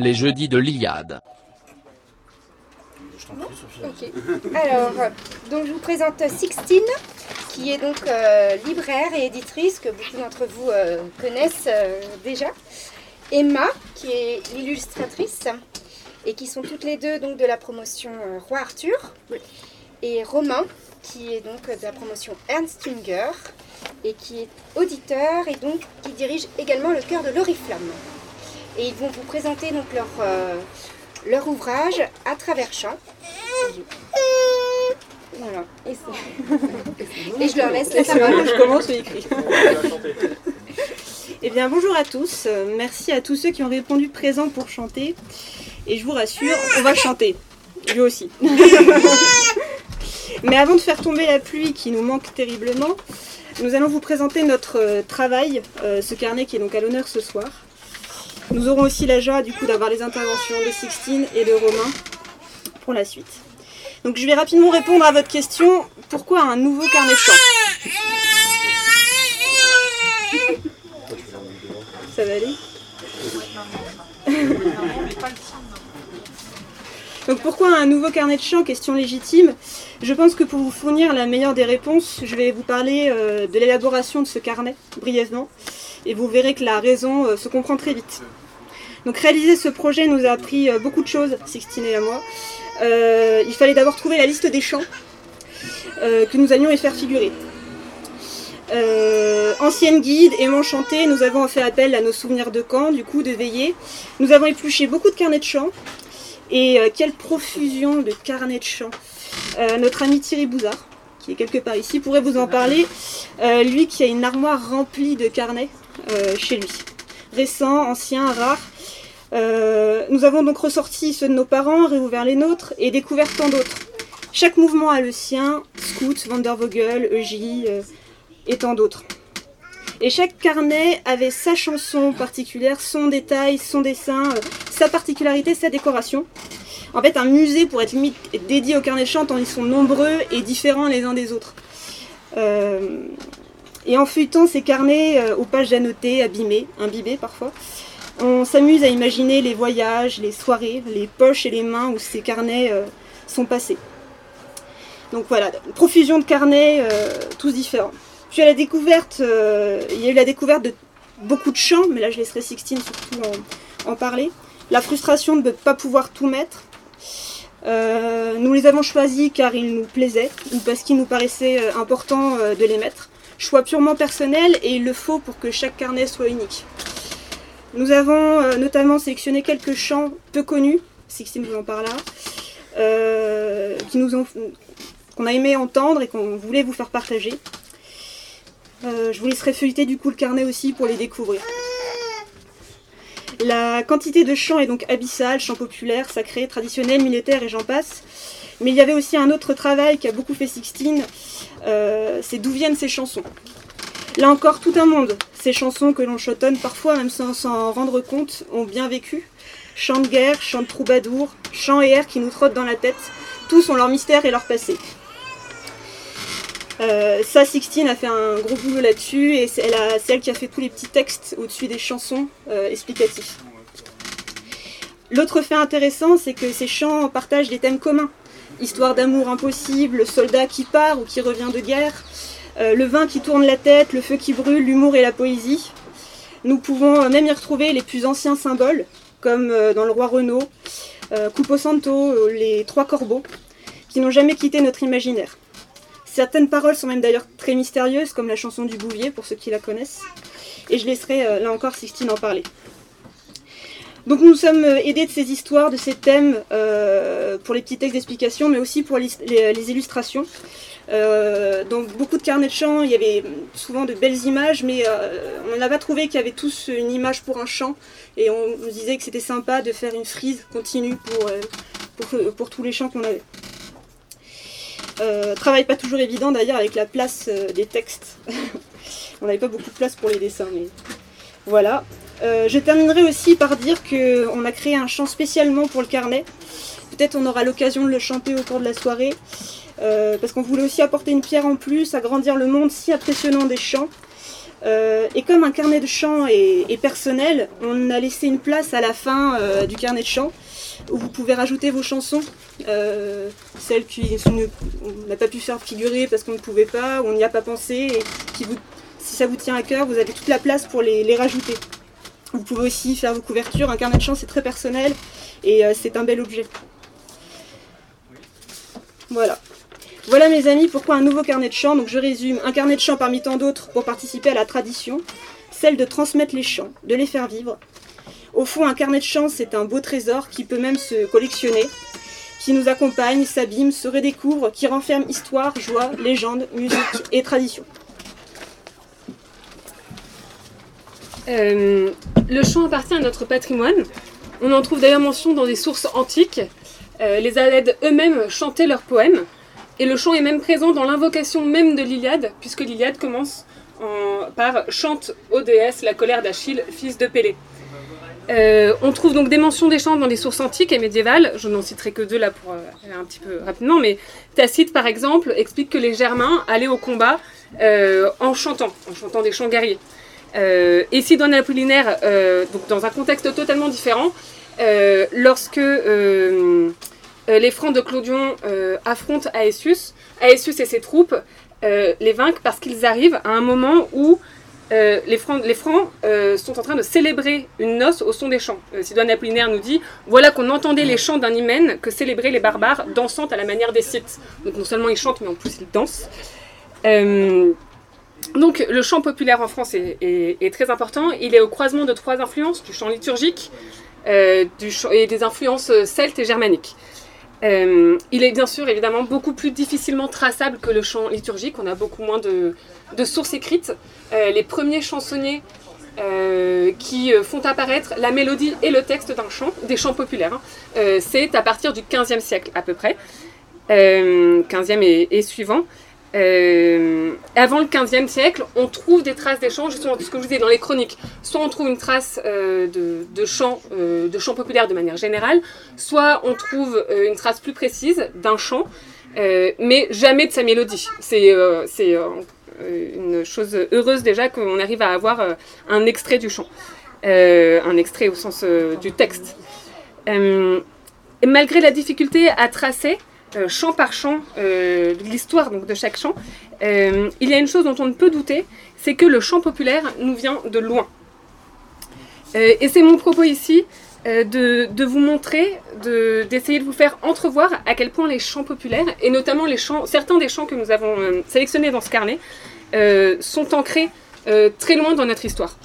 les jeudis de l'Iliade. Ok. Alors, donc je vous présente Sixtine, qui est donc euh, libraire et éditrice que beaucoup d'entre vous euh, connaissent euh, déjà. Emma, qui est l'illustratrice, et qui sont toutes les deux donc de la promotion euh, Roi Arthur. Et Romain, qui est donc de la promotion Ernst Jünger, et qui est auditeur et donc qui dirige également le cœur de l'Oriflamme. Et ils vont vous présenter donc leur, euh, leur ouvrage à travers champs. Voilà. Et, je leur laisse la parole. je commence, écrit. Eh bien, bonjour à tous. Merci à tous ceux qui ont répondu présent pour chanter. Et je vous rassure, on va chanter. Lui aussi. Mais avant de faire tomber la pluie qui nous manque terriblement, nous allons vous présenter notre euh, travail, euh, ce carnet qui est donc à l'honneur ce soir. Nous aurons aussi la joie du coup d'avoir les interventions de Sixtine et de Romain pour la suite. Donc je vais rapidement répondre à votre question. Pourquoi un nouveau carnet de chant? Ça va aller? Donc pourquoi un nouveau carnet de chant? Question légitime. Je pense que pour vous fournir la meilleure des réponses, je vais vous parler euh, de l'élaboration de ce carnet brièvement. Et vous verrez que la raison euh, se comprend très vite. Donc réaliser ce projet nous a appris euh, beaucoup de choses, Sixtine et à moi. Euh, il fallait d'abord trouver la liste des euh, que nous allions y faire figurer. Ancienne guide, aimant chanter, nous avons fait appel à nos souvenirs de camp, du coup de veillée. Nous avons épluché beaucoup de carnets de chants. Et quelle profusion de carnets de chants. Notre ami Thierry Bouzard, qui est quelque part ici, pourrait vous en parler. Lui qui a une armoire remplie de carnets chez lui. Récents, anciens, rares. Euh, nous avons donc ressorti ceux de nos parents, réouvert les nôtres et découvert tant d'autres. Chaque mouvement a le sien, Scout, Vandervogel, EJ euh, et tant d'autres. Et chaque carnet avait sa chanson particulière, son détail, son dessin, euh, sa particularité, sa décoration. En fait, un musée pourrait être limite dédié aux carnets de tant ils sont nombreux et différents les uns des autres. Et en feuilletant ces carnets euh, aux pages annotées, abîmées, imbibées parfois, on s'amuse à imaginer les voyages, les soirées, les poches et les mains où ces carnets euh, sont passés. Donc voilà, profusion de carnets, euh, tous différents. Puis à la découverte, il y a eu la découverte de beaucoup de chants, mais là je laisserai Sixtine surtout en, parler. La frustration de ne pas pouvoir tout mettre. Nous les avons choisis car ils nous plaisaient ou parce qu'il nous paraissait important de les mettre. Choix purement personnel et il le faut pour que chaque carnet soit unique. Nous avons euh, notamment sélectionné quelques chants peu connus, Sixtine vous en parlera, euh, qui qu'on a aimé entendre et qu'on voulait vous faire partager. Euh, je vous laisserai feuilleter du coup le carnet aussi pour les découvrir. La quantité de chants est donc abyssale, chants populaires, sacrés, traditionnels, militaires et j'en passe. Mais il y avait aussi un autre travail qui a beaucoup fait Sixtine, euh, c'est d'où viennent ces chansons. Là encore, tout un monde. Ces chansons que l'on chotonne parfois, même sans s'en rendre compte, ont bien vécu. Chants de guerre, chants de troubadours, chants et airs qui nous trottent dans la tête, tous ont leur mystère et leur passé. Euh, ça, Sixtine a fait un gros boulot là-dessus et c'est elle, qui a fait tous les petits textes au-dessus des chansons euh, explicatifs. L'autre fait intéressant, c'est que ces chants partagent des thèmes communs. Histoire d'amour impossible, soldat qui part ou qui revient de guerre, euh, le vin qui tourne la tête, le feu qui brûle, l'humour et la poésie. Nous pouvons même y retrouver les plus anciens symboles, comme euh, dans le roi Renaud, euh, Coupo Santo, les trois corbeaux, qui n'ont jamais quitté notre imaginaire. Certaines paroles sont même d'ailleurs très mystérieuses, comme la chanson du Bouvier, pour ceux qui la connaissent. Et je laisserai là encore Sixtine en parler. Donc nous sommes euh, aidés de ces histoires, de ces thèmes, euh, pour les petits textes d'explication, mais aussi pour les, illustrations. Euh, dans beaucoup de carnets de chant, il y avait souvent de belles images, mais on n'a pas trouvé qu'il y avait tous une image pour un chant. Et on nous disait que c'était sympa de faire une frise continue pour, pour, tous les chants qu'on avait. Travail pas toujours évident d'ailleurs avec la place des textes. on n'avait pas beaucoup de place pour les dessins, mais voilà. Euh, je terminerai aussi par dire qu'on a créé un chant spécialement pour le carnet. Peut-être on aura l'occasion de le chanter au cours de la soirée. euh, parce qu'on voulait aussi apporter une pierre en plus, agrandir le monde si impressionnant des chants. et comme un carnet de chant est, personnel, on a laissé une place à la fin du carnet de chant où vous pouvez rajouter vos chansons, celles qui on n'a pas pu faire figurer parce qu'on ne pouvait pas, ou on n'y a pas pensé, si ça vous tient à cœur, vous avez toute la place pour les, rajouter. Vous pouvez aussi faire vos couvertures, un carnet de chant c'est très personnel et c'est un bel objet. Voilà. Voilà mes amis, pourquoi un nouveau carnet de chant Donc je résume, un carnet de chant parmi tant d'autres pour participer à la tradition, celle de transmettre les chants, de les faire vivre. Au fond, un carnet de chant, c'est un beau trésor qui peut même se collectionner, qui nous accompagne, s'abîme, se redécouvre, qui renferme histoire, joie, légende, musique et tradition. Euh, le chant appartient à notre patrimoine. On en trouve d'ailleurs mention dans des sources antiques. Euh, les Alèdes eux-mêmes chantaient leurs poèmes. Et le chant est même présent dans l'invocation même de l'Iliade, puisque l'Iliade commence par Chante aux déesses la colère d'Achille, fils de Pélée. Euh, on trouve donc des mentions des chants dans des sources antiques et médiévales. Je n'en citerai que deux là pour aller un petit peu rapidement, mais Tacite par exemple explique que les Germains allaient au combat en chantant, en chantant des chants guerriers. Euh, et Sidoine Apollinaire, euh, donc dans un contexte totalement différent, euh, lorsque les Francs de Clodion affrontent Aesius, Aesius et ses troupes les vainquent parce qu'ils arrivent à un moment où les Francs, sont en train de célébrer une noce au son des chants. Sidoine Apollinaire nous dit Voilà qu'on entendait les chants d'un hymen que célébraient les barbares dansant à la manière des Scythes. Donc non seulement ils chantent, mais en plus ils dansent. Donc le chant populaire en France est, très important. Il est au croisement de trois influences, du chant liturgique euh, et des influences celtes et germaniques. Euh, il est bien sûr évidemment beaucoup plus difficilement traçable que le chant liturgique, on a beaucoup moins de, sources écrites. Euh, les premiers chansonniers qui font apparaître la mélodie et le texte d'un chant, des chants populaires, hein, c'est à partir du 15e siècle à peu près, 15e et suivant. Euh, avant le 15e siècle, on trouve des traces d'échanges, justement, ce que je vous disais dans les chroniques. Soit on trouve une trace euh, de, chant, euh, de chant populaire de manière générale, soit on trouve une trace plus précise d'un chant, mais jamais de sa mélodie. C'est une chose heureuse déjà qu'on arrive à avoir un extrait du chant, un extrait au sens du texte. et malgré la difficulté à tracer, euh, chant par chant euh, l'histoire donc de chaque chant, euh, il y a une chose dont on ne peut douter, c'est que le chant populaire nous vient de loin. et c'est mon propos ici de, vous montrer, d'essayer de, vous faire entrevoir à quel point les chants populaires, et notamment les chants, certains des chants que nous avons sélectionnés dans ce carnet, sont ancrés très loin dans notre histoire.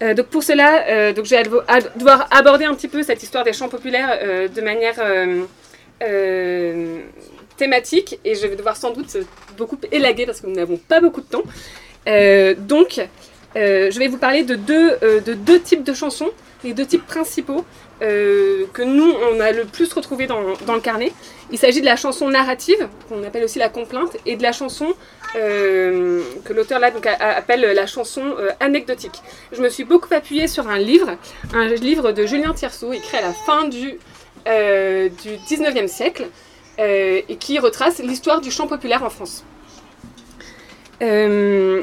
Donc pour cela, donc je vais devoir aborder un petit peu cette histoire des chants populaires de manière euh, thématique et je vais devoir sans doute beaucoup élaguer parce que nous n'avons pas beaucoup de temps. Euh, donc, euh, je vais vous parler de deux, de deux types de chansons, les deux types principaux que nous, on a le plus retrouvé dans, le carnet. Il s'agit de la chanson narrative, qu'on appelle aussi la complainte, et de la chanson que l'auteur là donc, appelle la chanson anecdotique. Je me suis beaucoup appuyée sur un livre, un livre de Julien Tierceau, écrit à la fin du euh, du 19e siècle euh, et qui retrace l'histoire du chant populaire en France. Euh,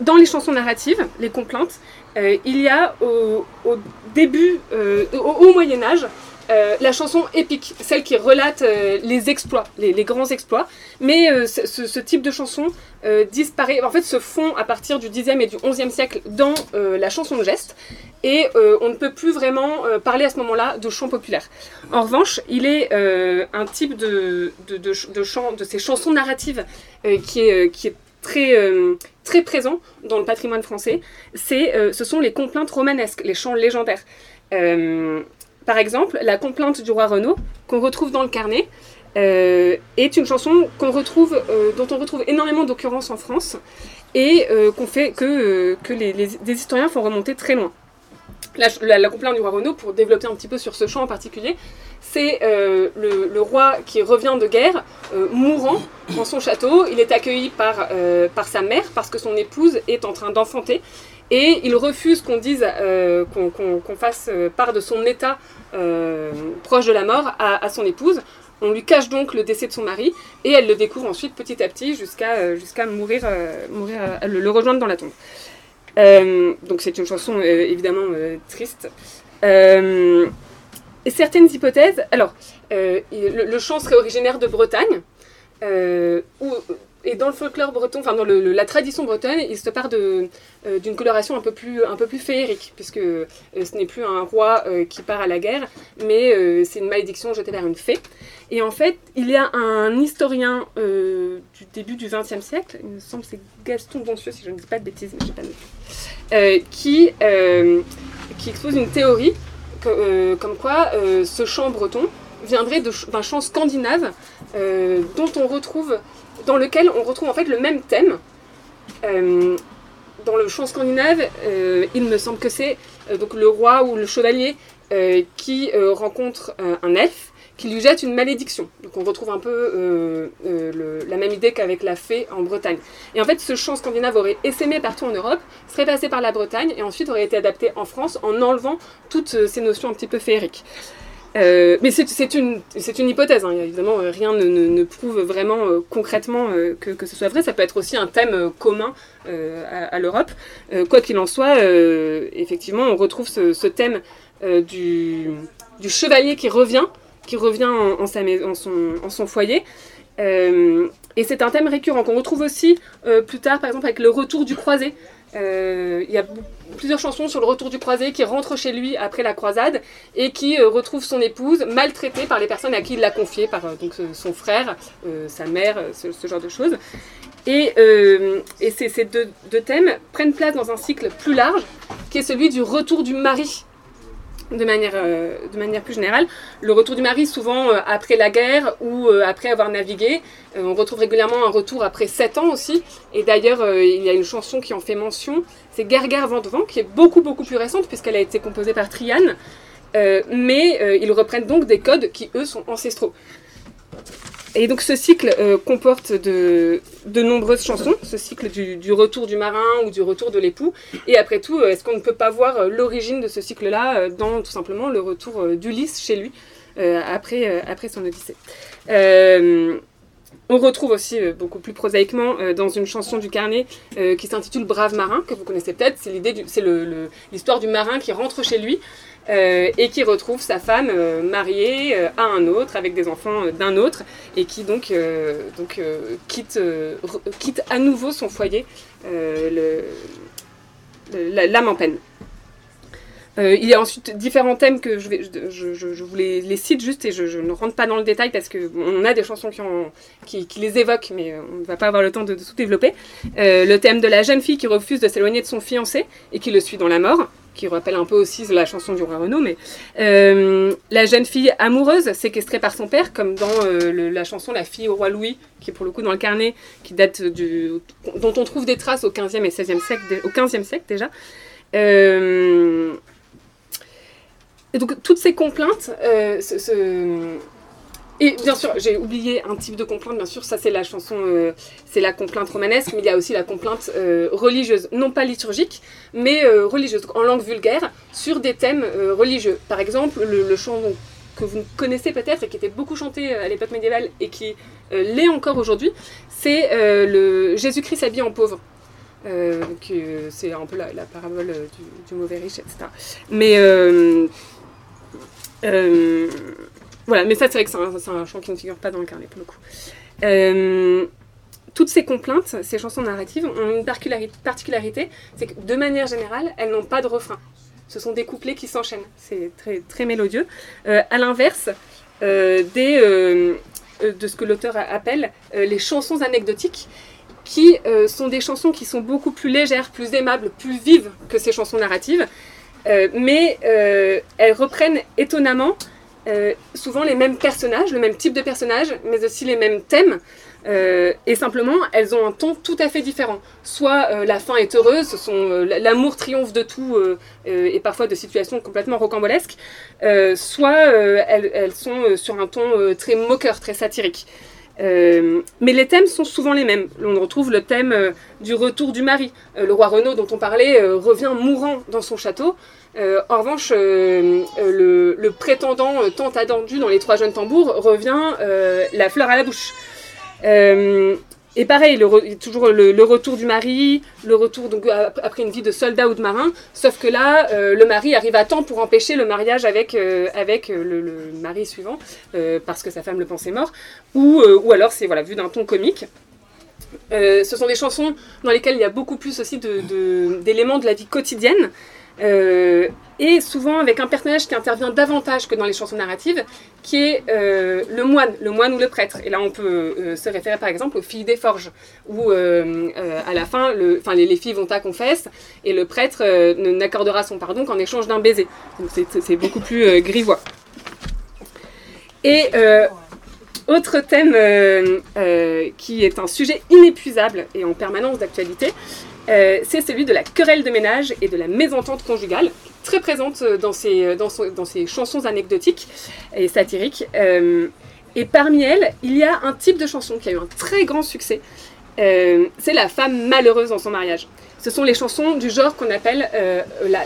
dans les chansons narratives, les complaintes, il y a au, début, au, Moyen Âge, la chanson épique, celle qui relate les exploits, les, grands exploits. Mais ce, type de chanson disparaît, en fait, se fond à partir du 10e et du 11e siècle dans la chanson de geste et euh, on ne peut plus vraiment euh, parler à ce moment-là de chant populaire. En revanche, il est euh, un type de, de, chant, de ces chansons narratives qui, est, qui est très, très présent dans le patrimoine français. C'est, ce sont les complaintes romanesques, les chants légendaires. par exemple, la complainte du roi Renaud, qu'on retrouve dans le carnet, est une chanson qu'on retrouve, dont on retrouve énormément d'occurrences en France et qu'on fait que, que les, historiens font remonter très loin la, la, complainte du roi Renaud, pour développer un petit peu sur ce chant en particulier, c'est euh, le, roi qui revient de guerre, euh, mourant dans son château. Il est accueilli par, euh, par sa mère parce que son épouse est en train d'enfanter. Et il refuse qu'on dise, qu'on fasse part de son état proche de la mort à, son épouse. On lui cache donc le décès de son mari et elle le découvre ensuite petit à petit jusqu'à jusqu'à mourir, mourir le, rejoindre dans la tombe. Donc c'est une chanson évidemment triste. et certaines hypothèses, alors le, chant serait originaire de Bretagne, où et dans le folklore breton, enfin dans la tradition bretonne, il se part euh, d'une coloration un peu plus, un peu plus féerique, puisque euh, ce n'est plus un roi euh, qui part à la guerre, mais c'est une malédiction jetée vers une fée. Et en fait, il y a un historien du début du XXe siècle, il me semble c'est Gaston Doncieux, si je ne dis pas de bêtises, mais je pas qui, qui expose une théorie comme quoi ce chant breton viendrait d'un chant scandinave dont on retrouve dans lequel on retrouve en fait le même thème. Euh, dans le chant scandinave, euh, il me semble que c'est euh, donc le roi ou le chevalier qui rencontre un elfe qui lui jette une malédiction. Donc on retrouve un peu la même idée qu'avec la fée en Bretagne. Et en fait, ce chant scandinave aurait essaimé partout en Europe, serait passé par la Bretagne et ensuite aurait été adapté en France en enlevant toutes ces notions un petit peu féeriques. Euh, mais c'est une, une, hypothèse, hein. évidemment, euh, rien ne, prouve vraiment euh, concrètement que, ce soit vrai. Ça peut être aussi un thème commun à, l'Europe. quoi qu'il en soit, effectivement, on retrouve ce, thème du, chevalier qui revient, qui revient en, sa, son, en son, foyer. et c'est un thème récurrent qu'on retrouve aussi plus tard, par exemple, avec le retour du croisé. Il y a plusieurs chansons sur le retour du croisé qui rentre chez lui après la croisade et qui euh, retrouve son épouse maltraitée par les personnes à qui il l'a confiée, par euh, donc, son frère, euh, sa mère, ce, genre de choses. Et, ces deux, deux, thèmes prennent place dans un cycle plus large qui est celui du retour du mari de manière, euh, de manière plus générale. Le retour du mari, souvent euh, après la guerre ou euh, après avoir navigué. on retrouve régulièrement un retour après 7 ans aussi. Et d'ailleurs, il y a une chanson qui en fait mention. C'est Gargare Vent Vent, qui est beaucoup, beaucoup plus récente puisqu'elle a été composée par Triane. mais ils reprennent donc des codes qui, eux, sont ancestraux. Et donc ce cycle euh, comporte de, de, nombreuses chansons, ce cycle du, retour du marin ou du retour de l'époux. Et après tout, euh, est-ce qu'on ne peut pas voir euh, l'origine de ce cycle-là dans tout simplement le retour d'Ulysse chez lui après, après son Odyssée? On retrouve aussi beaucoup plus prosaïquement dans une chanson du carnet qui s'intitule Brave marin, que vous connaissez peut-être. C'est l'histoire du marin qui rentre chez lui euh, et qui retrouve sa femme euh, mariée euh, à un autre, avec des enfants d'un autre, et qui donc, donc quitte, quitte à nouveau son foyer, l'âme en peine. il y a ensuite différents thèmes que je, vais, je, je, vous les, cite juste et je, ne rentre pas dans le détail parce qu'on a des chansons qui, ont, qui, les évoquent, mais on ne va pas avoir le temps de tout développer. le thème de la jeune fille qui refuse de s'éloigner de son fiancé et qui le suit dans la mort qui rappelle un peu aussi la chanson du roi Renaud, mais euh, la jeune fille amoureuse séquestrée par son père, comme dans euh, la chanson La fille au roi Louis, qui est pour le coup dans le carnet, qui date du, dont on trouve des traces au 15e et 16e siècle, au 15e siècle déjà. Euh, et donc toutes ces complaintes, ce, et bien sûr, j'ai oublié un type de complainte, bien sûr, ça c'est la chanson, euh, c'est la complainte romanesque, mais il y a aussi la complainte euh, religieuse, non pas liturgique, mais euh, religieuse, en langue vulgaire, sur des thèmes religieux. Par exemple, le, chant que vous connaissez peut-être et qui était beaucoup chanté à l'époque médiévale et qui l'est encore aujourd'hui, c'est le Jésus-Christ s'habille en pauvre. c'est un peu la, parabole du, du, mauvais riche, etc. Mais voilà, mais ça, c'est vrai que c'est un, chant qui ne figure pas dans le carnet pour le coup. Euh, toutes ces complaintes, ces chansons narratives, ont une particularité, c'est que de manière générale, elles n'ont pas de refrain. Ce sont des couplets qui s'enchaînent. C'est très, très mélodieux. Euh, à l'inverse, euh, de ce que l'auteur appelle les chansons anecdotiques, qui sont des chansons qui sont beaucoup plus légères, plus aimables, plus vives que ces chansons narratives, mais elles reprennent étonnamment euh, souvent les mêmes personnages, le même type de personnage, mais aussi les mêmes thèmes. Euh, et simplement, elles ont un ton tout à fait différent. Soit euh, la fin est heureuse, l'amour triomphe de tout et parfois de situations complètement rocambolesques, soit elles, sont sur un ton très moqueur, très satirique. mais les thèmes sont souvent les mêmes. On retrouve le thème du retour du mari. le roi Renaud, dont on parlait, revient mourant dans son château. En revanche, le, prétendant tant attendu dans les trois jeunes tambours revient la fleur à la bouche. Et pareil, toujours le, retour du mari, le retour donc après une vie de soldat ou de marin, sauf que là, euh, le mari arrive à temps pour empêcher le mariage avec, euh, avec euh, le, mari suivant, parce que sa femme le pensait mort, ou, ou alors c'est voilà, vu d'un ton comique. ce sont des chansons dans lesquelles il y a beaucoup plus aussi d'éléments de, la vie quotidienne. Euh, et souvent avec un personnage qui intervient davantage que dans les chansons narratives, qui est euh, le moine, le moine ou le prêtre. Et là, on peut euh, se référer par exemple aux filles des forges, où à la fin, le, les, les, filles vont à confesse, et le prêtre n'accordera son pardon qu'en échange d'un baiser. Donc c'est beaucoup plus grivois. Et autre thème qui est un sujet inépuisable et en permanence d'actualité, euh, c'est celui de la querelle de ménage et de la mésentente conjugale, très présente dans ces, dans, dans ces chansons anecdotiques et satiriques. Euh, et parmi elles, il y a un type de chanson qui a eu un très grand succès. Euh, c'est la femme malheureuse dans son mariage. Ce sont les chansons du genre qu'on appelle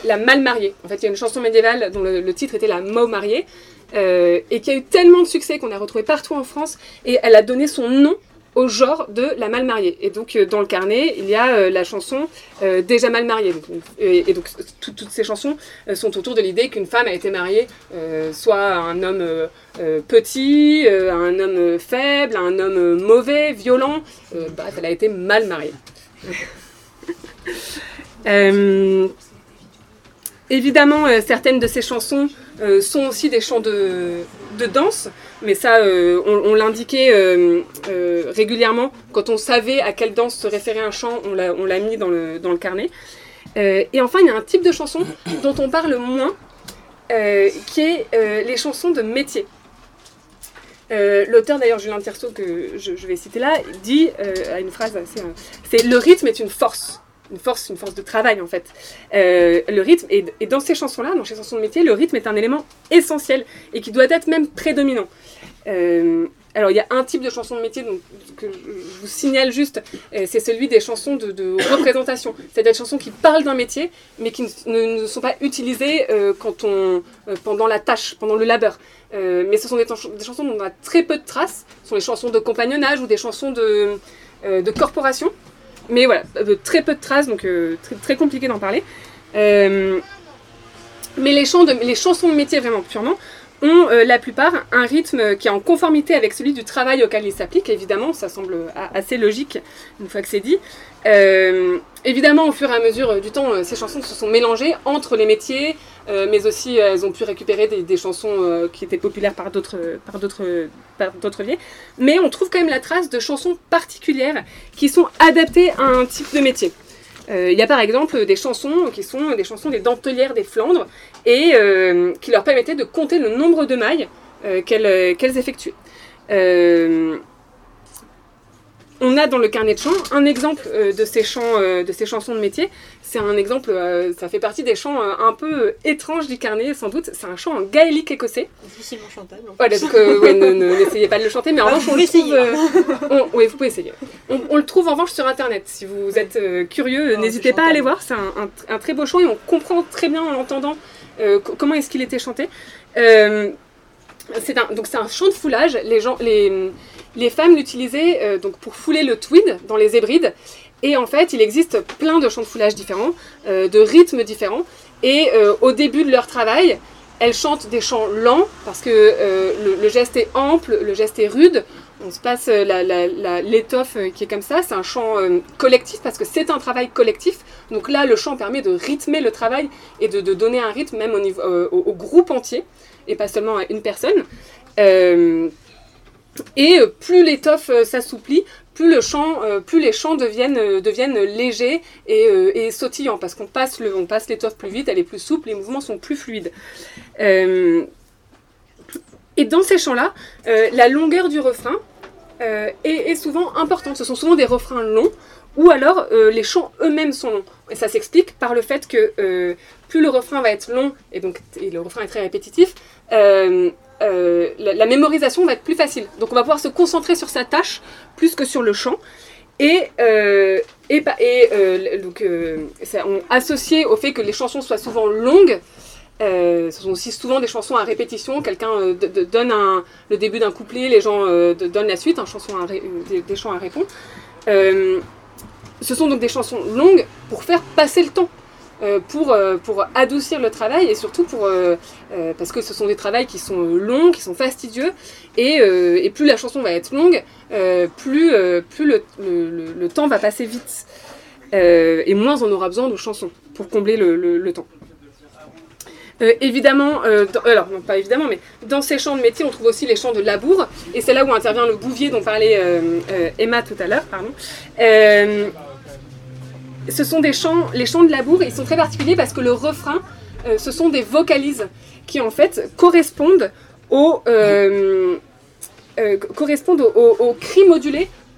la, mal mariée. En fait, il y a une chanson médiévale dont le, titre était la Mau mariée, et qui a eu tellement de succès qu'on a retrouvé partout en France, et elle a donné son nom au genre de la mal mariée. Et donc, euh, dans le carnet, il y a euh, la chanson euh, Déjà mal mariée. et, donc, toutes ces chansons sont autour de l'idée qu'une femme a été mariée soit à un homme petit, à un homme faible, à un homme mauvais, violent. elle a été mal mariée. évidemment, certaines de ces chansons sont aussi des chants de, de danse mais ça, euh, on, l'indiquait euh, euh, régulièrement. Quand on savait à quelle danse se référait un chant, on l'a mis dans le, dans le carnet. et enfin, il y a un type de chanson dont on parle moins, qui est les chansons de métier. L'auteur d'ailleurs Julien Tierceau que je, vais citer là dit à une phrase c'est le rythme est une force une force, une force de travail en fait. Euh, le rythme, et, dans ces chansons-là, dans ces chansons de métier, le rythme est un élément essentiel et qui doit être même prédominant. Euh, alors il y a un type de chanson de métier que je vous signale juste, euh, c'est celui des chansons de, représentation, c'est-à-dire des chansons qui parlent d'un métier mais qui ne, sont pas utilisées quand on, pendant la tâche, pendant le labeur. mais ce sont des, des, chansons dont on a très peu de traces, ce sont les chansons de compagnonnage ou des chansons de corporation. Mais voilà, très peu de traces, donc euh, très, compliqué d'en parler. Euh, mais les, chants les chansons de métier vraiment purement ont euh, la plupart un rythme qui est en conformité avec celui du travail auquel ils s'appliquent. Évidemment, ça semble assez logique une fois que c'est dit. Évidemment, au fur et à mesure du temps, ces chansons se sont mélangées entre les métiers, euh, mais aussi elles ont pu récupérer des, chansons euh, qui étaient populaires par d'autres par d'autres par d'autres. Mais on trouve quand même la trace de chansons particulières qui sont adaptées à un type de métier. Euh, il y a par exemple des chansons qui sont des chansons des dentelières des Flandres et qui leur permettaient de compter le nombre de mailles qu'elles effectuaient on a dans le carnet de chants un exemple euh, de, ces chants, euh, de ces chansons de métier. C'est un exemple, euh, ça fait partie des chants un peu étranges du carnet, sans doute. C'est un chant en gaélique écossais. Difficilement chantable. Voilà, donc n'essayez pas de le chanter, mais en revanche, on le trouve. oui, vous pouvez essayer. On, le trouve en revanche sur internet. Si vous êtes curieux, oh, n'hésitez pas à aller voir. C'est un, très beau chant et on comprend très bien en l'entendant comment est-ce qu'il était chanté. C'est un, donc c'est un chant de foulage. Les gens, les les femmes l'utilisaient euh, donc pour fouler le tweed dans les hébrides. Et en fait, il existe plein de chants de foulage différents, euh, de rythmes différents. Et euh, au début de leur travail, elles chantent des chants lents parce que le, geste est ample, le geste est rude. On se passe l'étoffe qui est comme ça. C'est un chant collectif parce que c'est un travail collectif. Donc là, le chant permet de rythmer le travail et de, donner un rythme même au, groupe entier et pas seulement à une personne. Et euh, plus l'étoffe euh, s'assouplit, plus, le chant, euh, plus les chants deviennent, légers et, sautillants, parce qu'on passe l'étoffe plus vite, elle est plus souple, les mouvements sont plus fluides. Et dans ces chants-là, la longueur du refrain est, souvent importante. Ce sont souvent des refrains longs, ou alors les chants eux-mêmes sont longs. Et ça s'explique par le fait que plus le refrain va être long, et donc le refrain est très répétitif, euh, la, mémorisation va être plus facile. Donc on va pouvoir se concentrer sur sa tâche plus que sur le chant. Et, euh, euh, donc, on, associé au fait que les chansons soient souvent longues, ce sont aussi souvent des chansons à répétition. Quelqu'un donne le début d'un couplet, les gens donnent la suite, un chanson des, chants à répondre. ce sont donc des chansons longues pour faire passer le temps. Euh, pour, euh, adoucir le travail et surtout pour euh, parce que ce sont des travails qui sont longs, qui sont fastidieux et, plus la chanson va être longue, plus, le, temps va passer vite et moins on aura besoin de chansons pour combler le, le temps. évidemment, alors non pas évidemment, mais dans ces champs de métier, on trouve aussi les champs de labour, et c'est là où intervient le bouvier dont parlait Emma tout à l'heure, ce sont des chants, les chants de labour, ils sont très particuliers parce que le refrain, euh, ce sont des vocalises qui en fait correspondent au, euh, euh, correspondent au,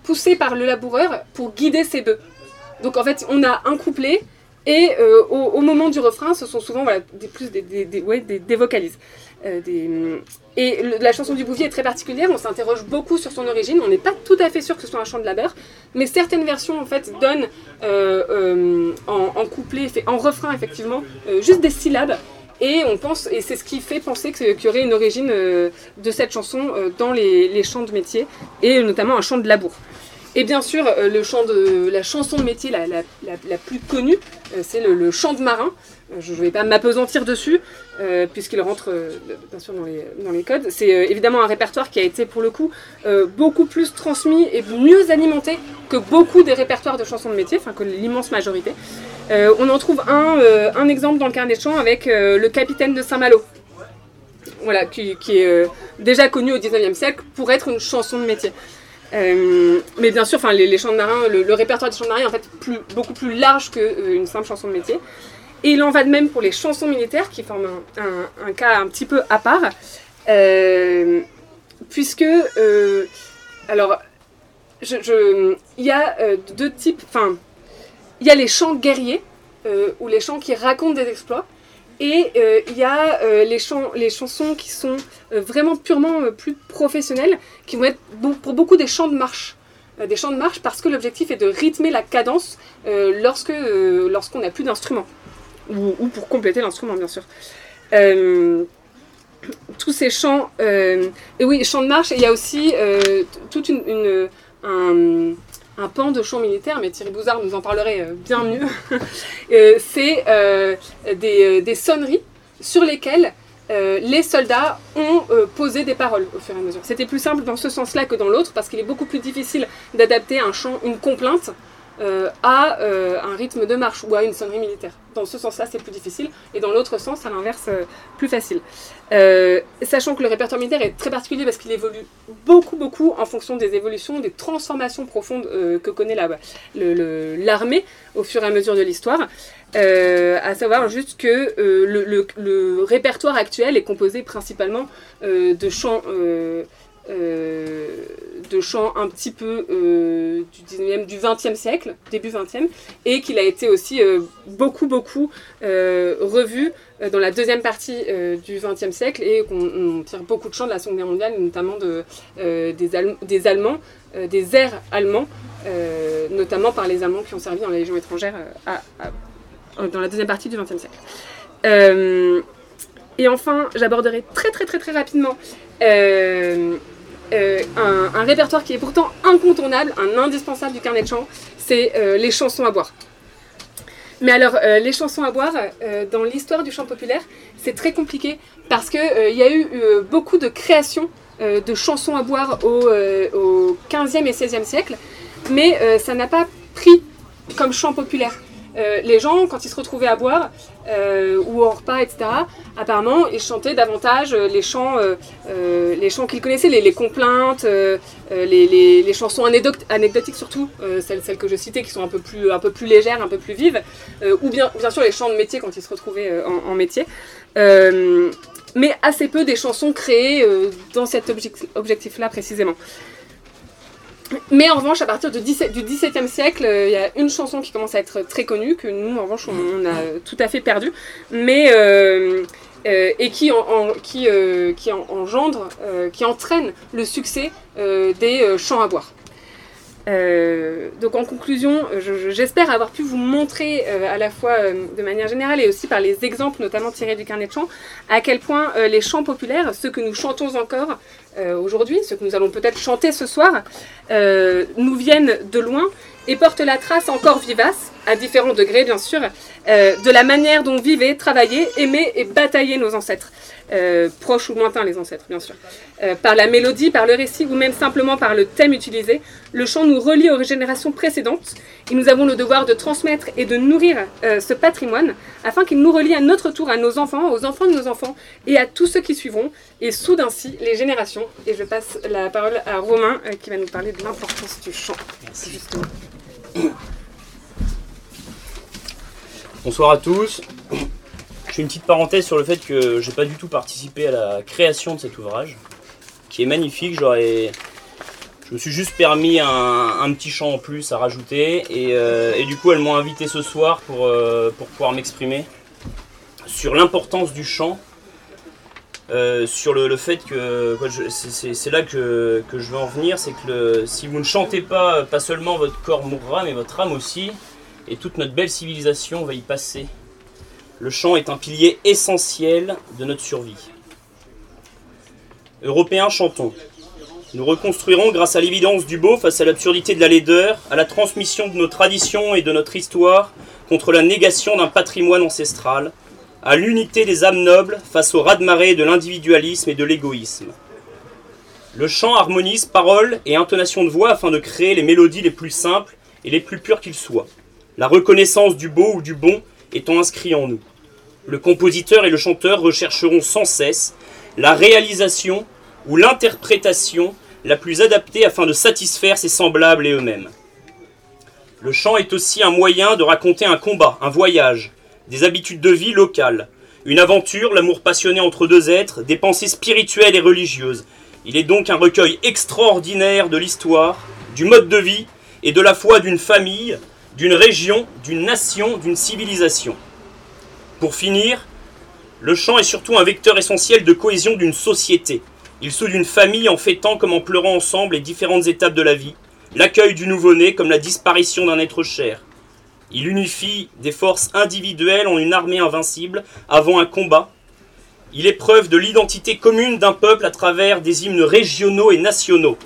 poussé par le laboureur pour guider ses bœufs. Donc en fait, on a un couplet et au, moment du refrain, ce sont souvent des, plus des, des, vocalises. des, et la chanson du Bouvier est très particulière, on s'interroge beaucoup sur son origine, on n'est pas tout à fait sûr que ce soit un chant de labeur, mais certaines versions en fait donnent euh, euh, en, couplet, en refrain effectivement, euh, juste des syllabes. Et on pense, et c'est ce qui fait penser qu'il y aurait une origine de cette chanson dans les, chants de métier, et notamment un chant de labour. Et bien sûr, chant de, la chanson de métier la, plus connue, c'est le, chant de marin, je ne vais pas m'apesantir dessus, euh, puisqu'il rentre euh, bien sûr dans les, codes. C'est euh, évidemment un répertoire qui a été pour le coup beaucoup plus transmis et mieux alimenté que beaucoup des répertoires de chansons de métier, enfin que l'immense majorité. on en trouve un, exemple dans le carnet de chants avec le capitaine de Saint-Malo. Voilà, qui, qui est déjà connu au 19e siècle pour être une chanson de métier. Mais bien sûr, enfin, les, chants de marin, le, répertoire des chants de marin est en fait beaucoup plus large qu'une simple chanson de métier. Et il en va de même pour les chansons militaires, qui forment un, cas un petit peu à part, euh, puisque, euh, alors, il y a euh, deux types, enfin, il y a les chants guerriers, ou les chants qui racontent des exploits, et il y a les, chants, les chansons qui sont vraiment purement plus professionnelles, qui vont être pour beaucoup des chants de marche des chants de marche parce que l'objectif est de rythmer la cadence lorsqu'on n'a plus d'instrument ou, pour compléter l'instrument, bien sûr. Euh, tous ces chants, euh, et oui, chants de marche, il y a aussi euh, toute une, un, pan de chants militaires, mais Thierry Bouzard nous en parlerait bien mieux. c'est des, des, sonneries sur lesquelles les soldats ont posé des paroles au fur et à mesure. C'était plus simple dans ce sens-là que dans l'autre, parce qu'il est beaucoup plus difficile d'adapter un chant, une complainte, euh, à euh, un rythme de marche ou à une sonnerie militaire. Dans ce sens-là, c'est plus difficile, et dans l'autre sens, à l'inverse, euh, plus facile. sachant que le répertoire militaire est très particulier parce qu'il évolue beaucoup, beaucoup en fonction des évolutions, des transformations profondes que connaît l'armée au fur et à mesure de l'histoire. à savoir juste que le, le, répertoire actuel est composé principalement de chants de chants un petit peu euh, du 19e, du 20e siècle, début 20e, et qu'il a été aussi euh, beaucoup, beaucoup revu dans la deuxième partie du 20e siècle, et qu'on tire beaucoup de chants de la Seconde Guerre mondiale, notamment de, des, des, Allemands, des airs allemands, notamment par les Allemands qui ont servi dans la Légion étrangère dans la deuxième partie du 20e siècle. et enfin, j'aborderai très très très très rapidement euh, un, répertoire qui est pourtant incontournable, un indispensable du carnet de chant, c'est euh, les chansons à boire. Mais alors, euh, les chansons à boire, dans l'histoire du chant populaire, c'est très compliqué parce qu'il y a eu beaucoup de créations de chansons à boire au, au 15e et 16e siècle, mais ça n'a pas pris comme chant populaire. Euh, les gens, quand ils se retrouvaient à boire euh, ou au repas, etc., apparemment, ils chantaient davantage euh, les chants, les chants qu'ils connaissaient, les, complaintes, les, chansons anecdotiques surtout, celles, que je citais, qui sont un peu plus, légères, un peu plus vives, ou bien, bien sûr les chants de métier quand ils se retrouvaient en, métier. mais assez peu des chansons créées dans cet objectif-là précisément. Mais en revanche, à partir du XVIIe siècle, euh, il y a une chanson qui commence à être très connue, que nous, en revanche, on, a tout à fait perdu, mais, euh, euh, et qui engendre, qui entraîne le succès des chants à boire. Euh, donc en conclusion, j'espère avoir pu vous montrer euh, à la fois euh, de manière générale et aussi par les exemples notamment tirés du carnet de chants, à quel point les chants populaires, ceux que nous chantons encore aujourd'hui, ceux que nous allons peut-être chanter ce soir, nous viennent de loin et portent la trace encore vivace, à différents degrés bien sûr, de la manière dont vivaient, travaillaient, aimaient et bataillaient nos ancêtres. Euh, proches ou lointains les ancêtres, bien sûr. Euh, par la mélodie, par le récit ou même simplement par le thème utilisé, le chant nous relie aux générations précédentes et nous avons le devoir de transmettre et de nourrir euh, ce patrimoine afin qu'il nous relie à notre tour à nos enfants, aux enfants de nos enfants et à tous ceux qui suivront et soude ainsi les générations. Et je passe la parole à Romain qui va nous parler de l'importance du chant. Bonsoir à tous. Je fais une petite parenthèse sur le fait que j'ai pas du tout participé à la création de cet ouvrage, qui est magnifique. J'aurais, je me suis juste permis un, petit chant en plus à rajouter, et, euh, du coup elles m'ont invité ce soir pour, euh, pour pouvoir m'exprimer sur l'importance du chant, euh, sur le, fait que c'est là que, que, je veux en venir, c'est que si vous ne chantez pas, pas seulement votre corps mourra, mais votre âme aussi, et toute notre belle civilisation va y passer. Le chant est un pilier essentiel de notre survie. Européens, chantons. Nous reconstruirons grâce à l'évidence du beau face à l'absurdité de la laideur, à la transmission de nos traditions et de notre histoire contre la négation d'un patrimoine ancestral, à l'unité des âmes nobles face au raz-de-marée de l'individualisme et de l'égoïsme. Le chant harmonise paroles et intonations de voix afin de créer les mélodies les plus simples et les plus pures qu'ils soient. La reconnaissance du beau ou du bon étant inscrit en nous. Le compositeur et le chanteur rechercheront sans cesse la réalisation ou l'interprétation la plus adaptée afin de satisfaire ses semblables et eux-mêmes. Le chant est aussi un moyen de raconter un combat, un voyage, des habitudes de vie locales, une aventure, l'amour passionné entre deux êtres, des pensées spirituelles et religieuses. Il est donc un recueil extraordinaire de l'histoire, du mode de vie et de la foi d'une famille, d'une région, d'une nation, d'une civilisation. Pour finir, le chant est surtout un vecteur essentiel de cohésion d'une société. Il soude une famille en fêtant comme en pleurant ensemble les différentes étapes de la vie, l'accueil du nouveau-né comme la disparition d'un être cher. Il unifie des forces individuelles en une armée invincible avant un combat. Il est preuve de l'identité commune d'un peuple à travers des hymnes régionaux et nationaux.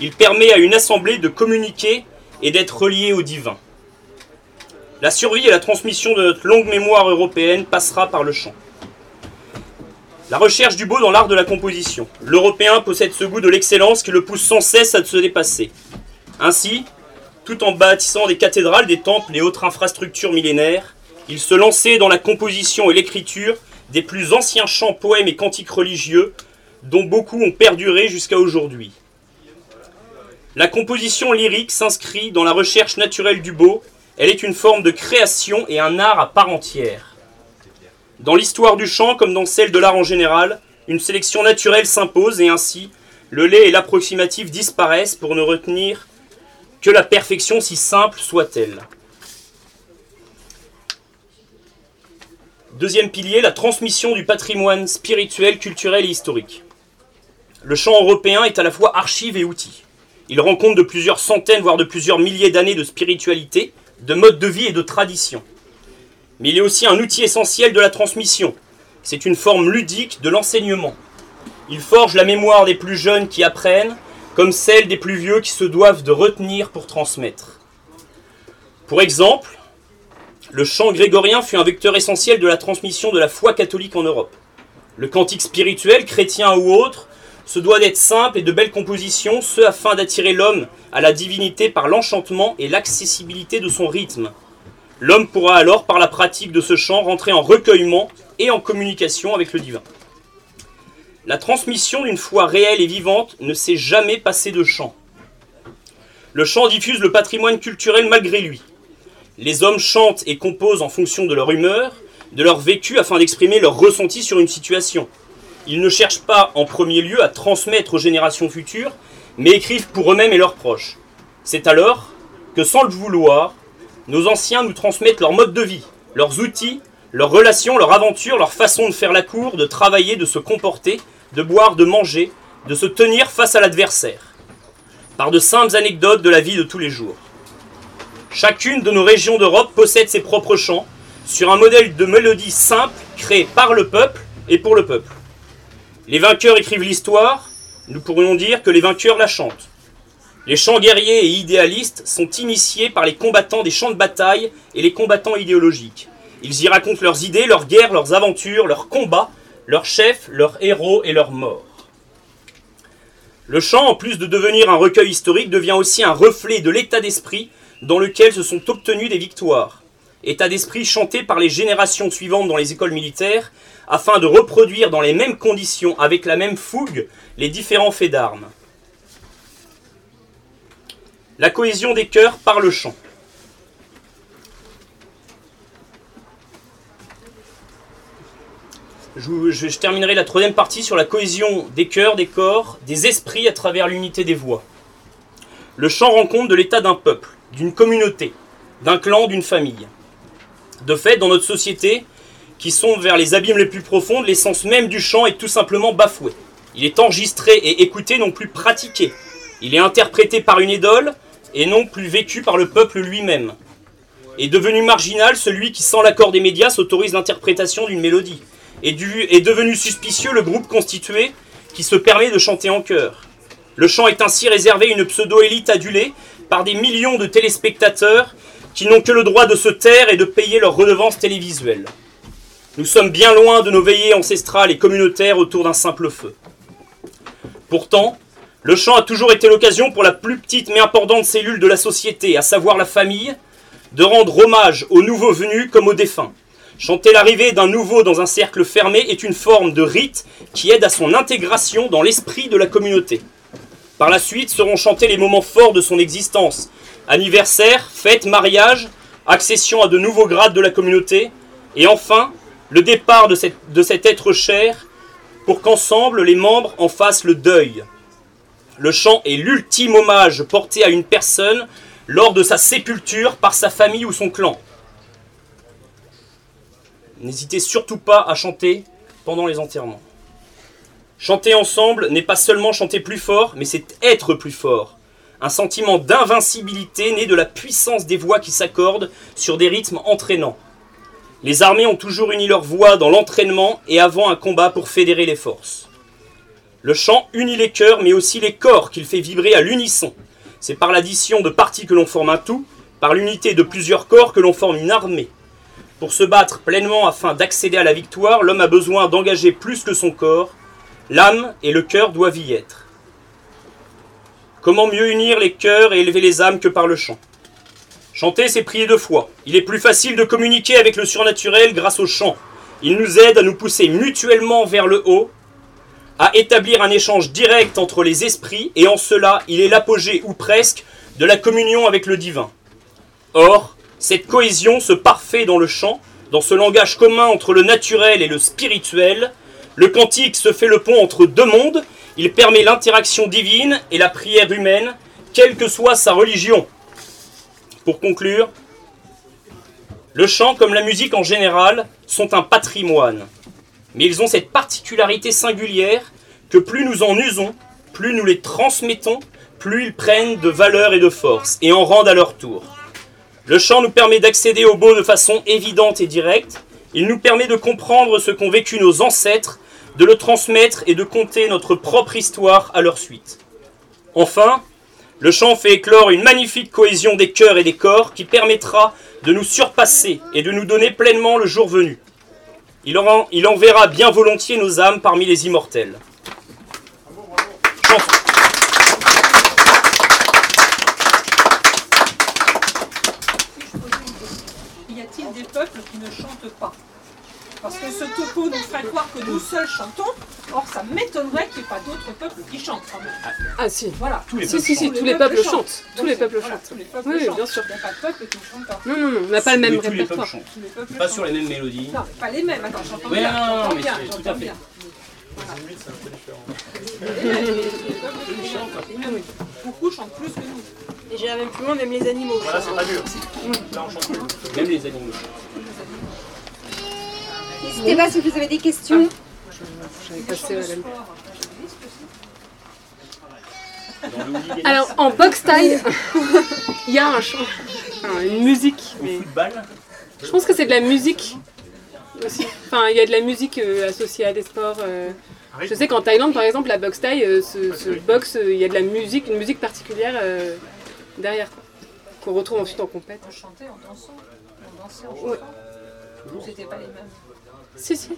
Il permet à une assemblée de communiquer et d'être reliée au divin. La survie et la transmission de notre longue mémoire européenne passera par le chant. La recherche du beau dans l'art de la composition. L'Européen possède ce goût de l'excellence qui le pousse sans cesse à se dépasser. Ainsi, tout en bâtissant des cathédrales, des temples et autres infrastructures millénaires, il se lançait dans la composition et l'écriture des plus anciens chants, poèmes et cantiques religieux, dont beaucoup ont perduré jusqu'à aujourd'hui. La composition lyrique s'inscrit dans la recherche naturelle du beau elle est une forme de création et un art à part entière. Dans l'histoire du chant, comme dans celle de l'art en général, une sélection naturelle s'impose et ainsi, le lait et l'approximatif disparaissent pour ne retenir que la perfection si simple soit-elle. Deuxième pilier, la transmission du patrimoine spirituel, culturel et historique. Le chant européen est à la fois archive et outil. Il rend compte de plusieurs centaines, voire de plusieurs milliers d'années de spiritualité, de mode de vie et de tradition. Mais il est aussi un outil essentiel de la transmission. C'est une forme ludique de l'enseignement. Il forge la mémoire des plus jeunes qui apprennent, comme celle des plus vieux qui se doivent de retenir pour transmettre. Pour exemple, le chant grégorien fut un vecteur essentiel de la transmission de la foi catholique en Europe. Le cantique spirituel, chrétien ou autre, se doit d'être simple et de belles compositions, ce afin d'attirer l'homme à la divinité par l'enchantement et l'accessibilité de son rythme. L'homme pourra alors, par la pratique de ce chant, rentrer en recueillement et en communication avec le divin. La transmission d'une foi réelle et vivante ne s'est jamais passée de chant. Le chant diffuse le patrimoine culturel malgré lui. Les hommes chantent et composent en fonction de leur humeur, de leur vécu afin d'exprimer leur ressenti sur une situation. Ils ne cherchent pas en premier lieu à transmettre aux générations futures, mais écrivent pour eux-mêmes et leurs proches. C'est alors que, sans le vouloir, nos anciens nous transmettent leur mode de vie, leurs outils, leurs relations, leurs aventures, leur façon de faire la cour, de travailler, de se comporter, de boire, de manger, de se tenir face à l'adversaire. par de simples anecdotes de la vie de tous les jours. Chacune de nos régions d'Europe possède ses propres chants, sur un modèle de mélodie simple créé par le peuple et pour le peuple. Les vainqueurs écrivent l'histoire, nous pourrions dire que les vainqueurs la chantent. Les chants guerriers et idéalistes sont initiés par les combattants des champs de bataille et les combattants idéologiques. Ils y racontent leurs idées, leurs guerres, leurs aventures, leurs combats, leurs chefs, leurs héros et leurs morts. Le chant, en plus de devenir un recueil historique, devient aussi un reflet de l'état d'esprit dans lequel se sont obtenues des victoires. État d'esprit chanté par les générations suivantes dans les écoles militaires, afin de reproduire dans les mêmes conditions, avec la même fougue, les différents faits d'armes. La cohésion des cœurs par le chant. Je, terminerai la troisième partie sur la cohésion des cœurs, des corps, des esprits à travers l'unité des voix. Le chant rend compte de l'état d'un peuple, d'une communauté, d'un clan, d'une famille. De fait, dans notre société, qui sont vers les abîmes les plus profondes, l'essence même du chant est tout simplement bafouée. Il est enregistré et écouté, non plus pratiqué. Il est interprété par une idole et non plus vécu par le peuple lui-même. Est devenu marginal celui qui, sans l'accord des médias, s'autorise l'interprétation d'une mélodie. Est, du- est devenu suspicieux le groupe constitué qui se permet de chanter en chœur. Le chant est ainsi réservé à une pseudo-élite adulée par des millions de téléspectateurs qui n'ont que le droit de se taire et de payer leur redevance télévisuelle. Nous sommes bien loin de nos veillées ancestrales et communautaires autour d'un simple feu. Pourtant, le chant a toujours été l'occasion pour la plus petite mais importante cellule de la société, à savoir la famille, de rendre hommage aux nouveaux venus comme aux défunts. Chanter l'arrivée d'un nouveau dans un cercle fermé est une forme de rite qui aide à son intégration dans l'esprit de la communauté. Par la suite seront chantés les moments forts de son existence. Anniversaire, fête, mariage, accession à de nouveaux grades de la communauté, et enfin, le départ de, de cet être cher pour qu'ensemble les membres en fassent le deuil. Le chant est l'ultime hommage porté à une personne lors de sa sépulture par sa famille ou son clan. N'hésitez surtout pas à chanter pendant les enterrements. Chanter ensemble n'est pas seulement chanter plus fort, mais c'est être plus fort. Un sentiment d'invincibilité né de la puissance des voix qui s'accordent sur des rythmes entraînants. Les armées ont toujours uni leurs voix dans l'entraînement et avant un combat pour fédérer les forces. Le chant unit les cœurs, mais aussi les corps qu'il fait vibrer à l'unisson. C'est par l'addition de parties que l'on forme un tout, par l'unité de plusieurs corps que l'on forme une armée. Pour se battre pleinement afin d'accéder à la victoire, l'homme a besoin d'engager plus que son corps. L'âme et le cœur doivent y être. Comment mieux unir les cœurs et élever les âmes que par le chant? Chanter, c'est prier de foi. Il est plus facile de communiquer avec le surnaturel grâce au chant. Il nous aide à nous pousser mutuellement vers le haut, à établir un échange direct entre les esprits, et en cela, il est l'apogée, ou presque, de la communion avec le divin. Or, cette cohésion se parfait dans le chant, dans ce langage commun entre le naturel et le spirituel. Le cantique se fait le pont entre deux mondes, il permet l'interaction divine et la prière humaine, quelle que soit sa religion. Pour conclure, le chant comme la musique en général sont un patrimoine, mais ils ont cette particularité singulière que plus nous en usons, plus nous les transmettons, plus ils prennent de valeur et de force, et en rendent à leur tour. Le chant nous permet d'accéder au beau de façon évidente et directe, il nous permet de comprendre ce qu'ont vécu nos ancêtres, de le transmettre et de conter notre propre histoire à leur suite. Enfin, le chant fait éclore une magnifique cohésion des cœurs et des corps qui permettra de nous surpasser et de nous donner pleinement le jour venu. Il, en- il enverra bien volontiers nos âmes parmi les immortels. Y a-t-il des peuples qui ne chantent pas? Parce que ce topo nous ferait croire que nous seuls chantons, or ça m'étonnerait qu'il n'y ait pas d'autres peuples qui chantent quand même. Ah si. Voilà. Tous les Si, peuples si, si, chantent. tous les peuples chantent. Tous les peuples Voilà, chantent. tous les peuples Oui, chantent. bien sûr. Il n'y a pas de peuple qui ne chante pas. Non, non, non, on n'a pas le même Oui, tous les peuples répertoire. chantent. Pas chantent. sur les mêmes mélodies. Non, mais pas les mêmes. Attends, j'entends bien. non, non, j'entends mais tout j'entends à fait. Beaucoup chantent plus que nous. Et j'irai même plus loin, même les animaux. Voilà, c'est pas dur. Là, on chante plus. Même les animaux. N'hésitez pas si vous avez des questions. Hooliganisme. Alors, en box taille, il y a un chant, une musique. Mais football je pense que c'est de la musique aussi. Enfin, il y a de la musique euh, associée à des sports. euh. Je sais qu'en Thaïlande, par exemple, la boxe thaï, euh, ce, ce box, euh, il y a de la musique, une musique particulière euh, derrière, qu'on retrouve ensuite en compète. On chantait en dansant. On dansait en Ouais. chantant. C'était pas les mêmes. Si, si.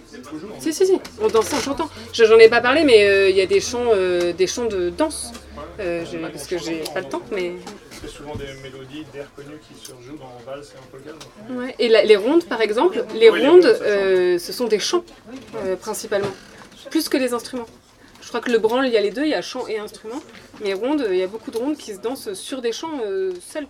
Si, si, si. On dansait en chantant. Je- J'en ai pas parlé, mais euh, il y a des chants, euh, des chants de danse. Euh, parce que j'ai pas le temps, mais. C'est souvent des mélodies d'air connus qui se rejouent dans Valse et en polka. Ouais. Et la- les rondes, par exemple, les Oui, les rondes, ce sont des chants, principalement. Plus que les instruments. Je crois que le branle, il y a les deux, il y a chant et instrument. Mais rondes, il y a beaucoup de rondes qui se dansent sur des chants seuls.